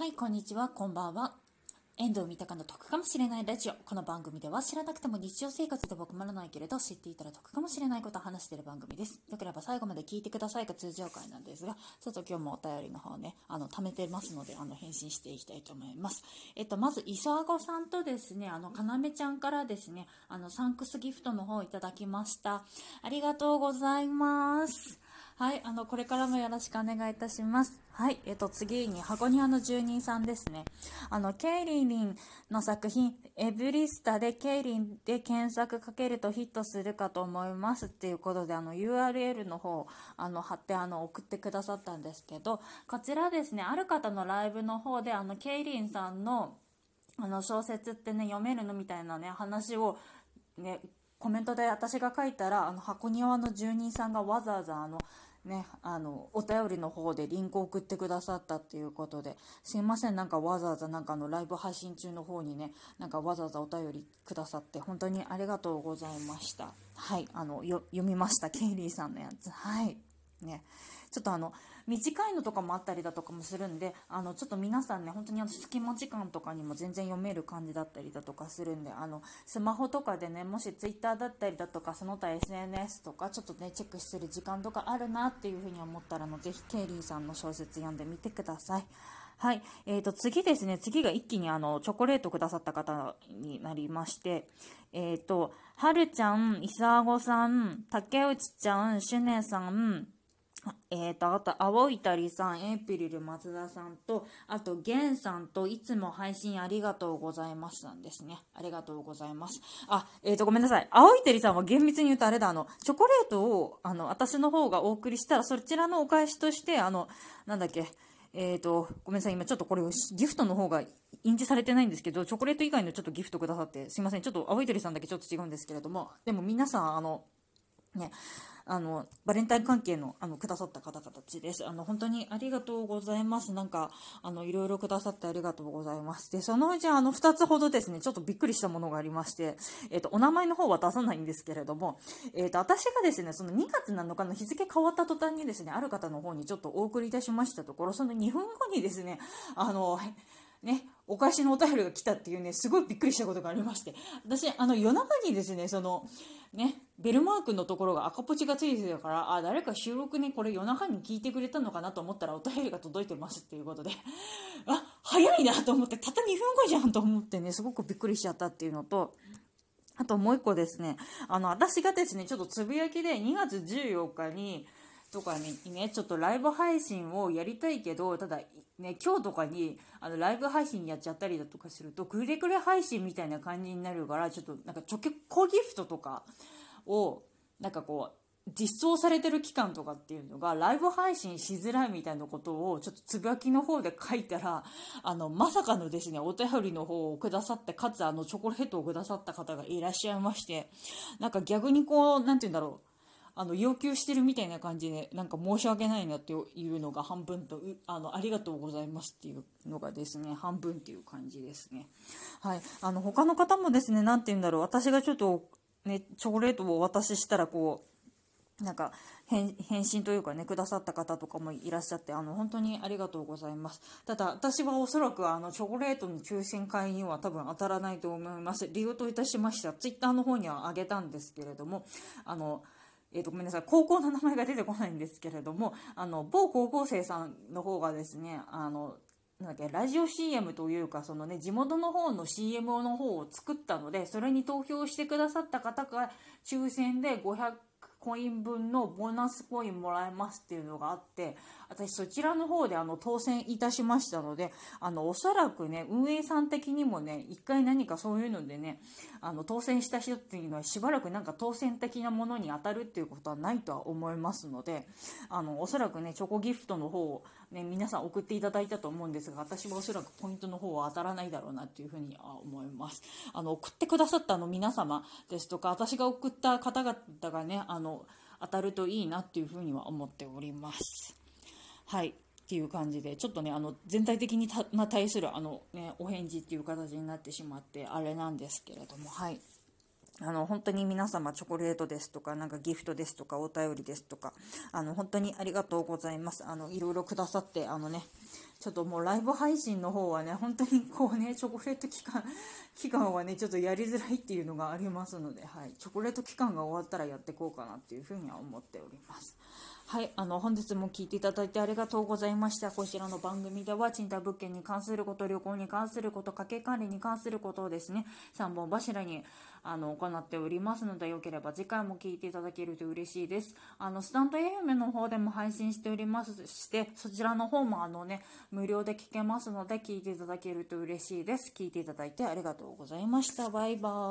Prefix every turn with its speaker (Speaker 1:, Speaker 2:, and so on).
Speaker 1: はい、こんにちは、こんばんは。遠藤三鷹の得かもしれないラジオ。この番組では知らなくても日常生活でも困らないけれど知っていたら得かもしれないことを話している番組です。よければ最後まで聞いてくださいが通常回なんですが、ちょっと今日もお便りの方ね、あの、貯めてますので、あの、返信していきたいと思います。えっと、まず、磯あごさんとですね、あの、かなめちゃんからですね、あの、サンクスギフトの方をいただきました。ありがとうございます。はい、あの、これからもよろしくお願いいたします。はい、えっと、次に、箱庭の住人さんですね。あの、ケイリンリンの作品、エブリスタでケイリンで検索かけるとヒットするかと思いますっていうことで、あの、URL の方、あの、貼って、あの、送ってくださったんですけど、こちらですね、ある方のライブの方で、あの、ケイリンさんの、あの、小説ってね、読めるのみたいなね、話を、ね、コメントで私が書いたら、あの、箱庭の住人さんがわざわざ、あの、ね、あの、お便りの方でリンクを送ってくださったっていうことで、すいません、なんかわざわざなんかの、ライブ配信中の方にね、なんかわざわざお便りくださって、本当にありがとうございました。はい、あの、よ、読みました、ケイリーさんのやつ。はい。ね。ちょっとあの、短いのとかもあったりだとかもするんで、あの、ちょっと皆さんね、本当にあの、隙間時間とかにも全然読める感じだったりだとかするんで、あの、スマホとかでね、もし Twitter だったりだとか、その他 SNS とか、ちょっとね、チェックしてる時間とかあるなっていうふうに思ったら、あの、ぜひ、ケイリーさんの小説読んでみてください。はい。えーと、次ですね。次が一気にあの、チョコレートくださった方になりまして、えーと、はるちゃん、いさあごさん、竹内ちゃん、しゅねさん、えーと、あと、青いたりさん、エイプリル松田さんと、あと、ゲンさんと、いつも配信ありがとうございますなんですね。ありがとうございます。あ、えーと、ごめんなさい。青いたりさんは厳密に言うとあれだ、あの、チョコレートを、あの、私の方がお送りしたら、そちらのお返しとして、あの、なんだっけ、えーと、ごめんなさい。今ちょっとこれ、ギフトの方が印字されてないんですけど、チョコレート以外のちょっとギフトくださって、すいません。ちょっと青い鳥さんだけちょっと違うんですけれども、でも皆さん、あの、ね、あの、バレンタイン関係の、あの、くださった方々たちです。あの、本当にありがとうございます。なんか、あの、いろいろくださってありがとうございます。で、そのうち、あの、二つほどですね、ちょっとびっくりしたものがありまして、えっ、と、お名前の方は出さないんですけれども、えっ、と、私がですね、その2月7日の日付変わった途端にですね、ある方の方にちょっとお送りいたしましたところ、その2分後にですね、あの、ね、お返しのお便りが来たっていうね、すごいびっくりしたことがありまして、私、あの、夜中にですね、その、ね、ベルマークのところが赤ポチがついてたから、あ、誰か収録ね、これ夜中に聞いてくれたのかなと思ったらお便りが届いてますっていうことで、あ、早いなと思って、たった2分後じゃんと思ってね、すごくびっくりしちゃったっていうのと、あともう一個ですね、あの、私がですね、ちょっとつぶやきで2月14日に、とかにね、ちょっとライブ配信をやりたいけど、ただ、ね、今日とかに、あの、ライブ配信やっちゃったりだとかすると、くれくれ配信みたいな感じになるから、ちょっと、なんか、チョコギフトとかを、なんかこう、実装されてる期間とかっていうのが、ライブ配信しづらいみたいなことを、ちょっとつぶやきの方で書いたら、あの、まさかのですね、お便りの方をくださって、かつ、あの、チョコレートをくださった方がいらっしゃいまして、なんか逆にこう、なんて言うんだろう、あの、要求してるみたいな感じで、なんか申し訳ないなっていうのが半分と、あの、ありがとうございますっていうのがですね、半分っていう感じですね。はい。あの、他の方もですね、なんて言うんだろう、私がちょっと、ね、チョコレートをお渡ししたら、こう、なんか返、返信というかね、くださった方とかもいらっしゃって、あの、本当にありがとうございます。ただ、私はおそらく、あの、チョコレートの抽選会には多分当たらないと思います。理由といたしましては、ツイッターの方にはあげたんですけれども、あの、えー、とごめんなさい。高校の名前が出てこないんですけれどもあの某高校生さんの方がですねあのなんだっけラジオ CM というかその、ね、地元の方の CM の方を作ったのでそれに投票してくださった方が抽選で500コイン分のボーナスコインもらえますっていうのがあって私そちらの方であの当選いたしましたのであのおそらくね運営さん的にもね一回何かそういうのでねあの当選した人っていうのはしばらくなんか当選的なものに当たるっていうことはないとは思いますのであのおそらくねチョコギフトの方をね皆さん送っていただいたと思うんですが私はおそらくポイントの方は当たらないだろうなっていうふうに思います。あの送ってくださったあの皆様ですとか私が送った方々がねあのの当たるといいなっていうふうには思っております。はい。っていう感じで、ちょっとね、あの、全体的にたな対する、あの、ね、お返事っていう形になってしまって、あれなんですけれども、はい。あの、本当に皆様、チョコレートですとか、なんかギフトですとか、お便りですとか、あの、本当にありがとうございます。あの、いろいろくださって、あのね、ちょっともうライブ配信の方はね、本当にこうね、チョコレート期間、期間はね、ちょっとやりづらいっていうのがありますので、はい。チョコレート期間が終わったらやっていこうかなっていうふうには思っております。はい、あの、本日も聞いていただいてありがとうございました。こちらの番組では、賃貸物件に関すること、旅行に関すること、家計管理に関することをですね、3本柱に、あの、行っておりますので、よければ次回も聞いていただけると嬉しいです。あの、スタンド FM の方でも配信しておりますして、そちらの方もあのね、無料で聞けますので、聞いていただけると嬉しいです。聞いていただいてありがとうございました。バイバーイ。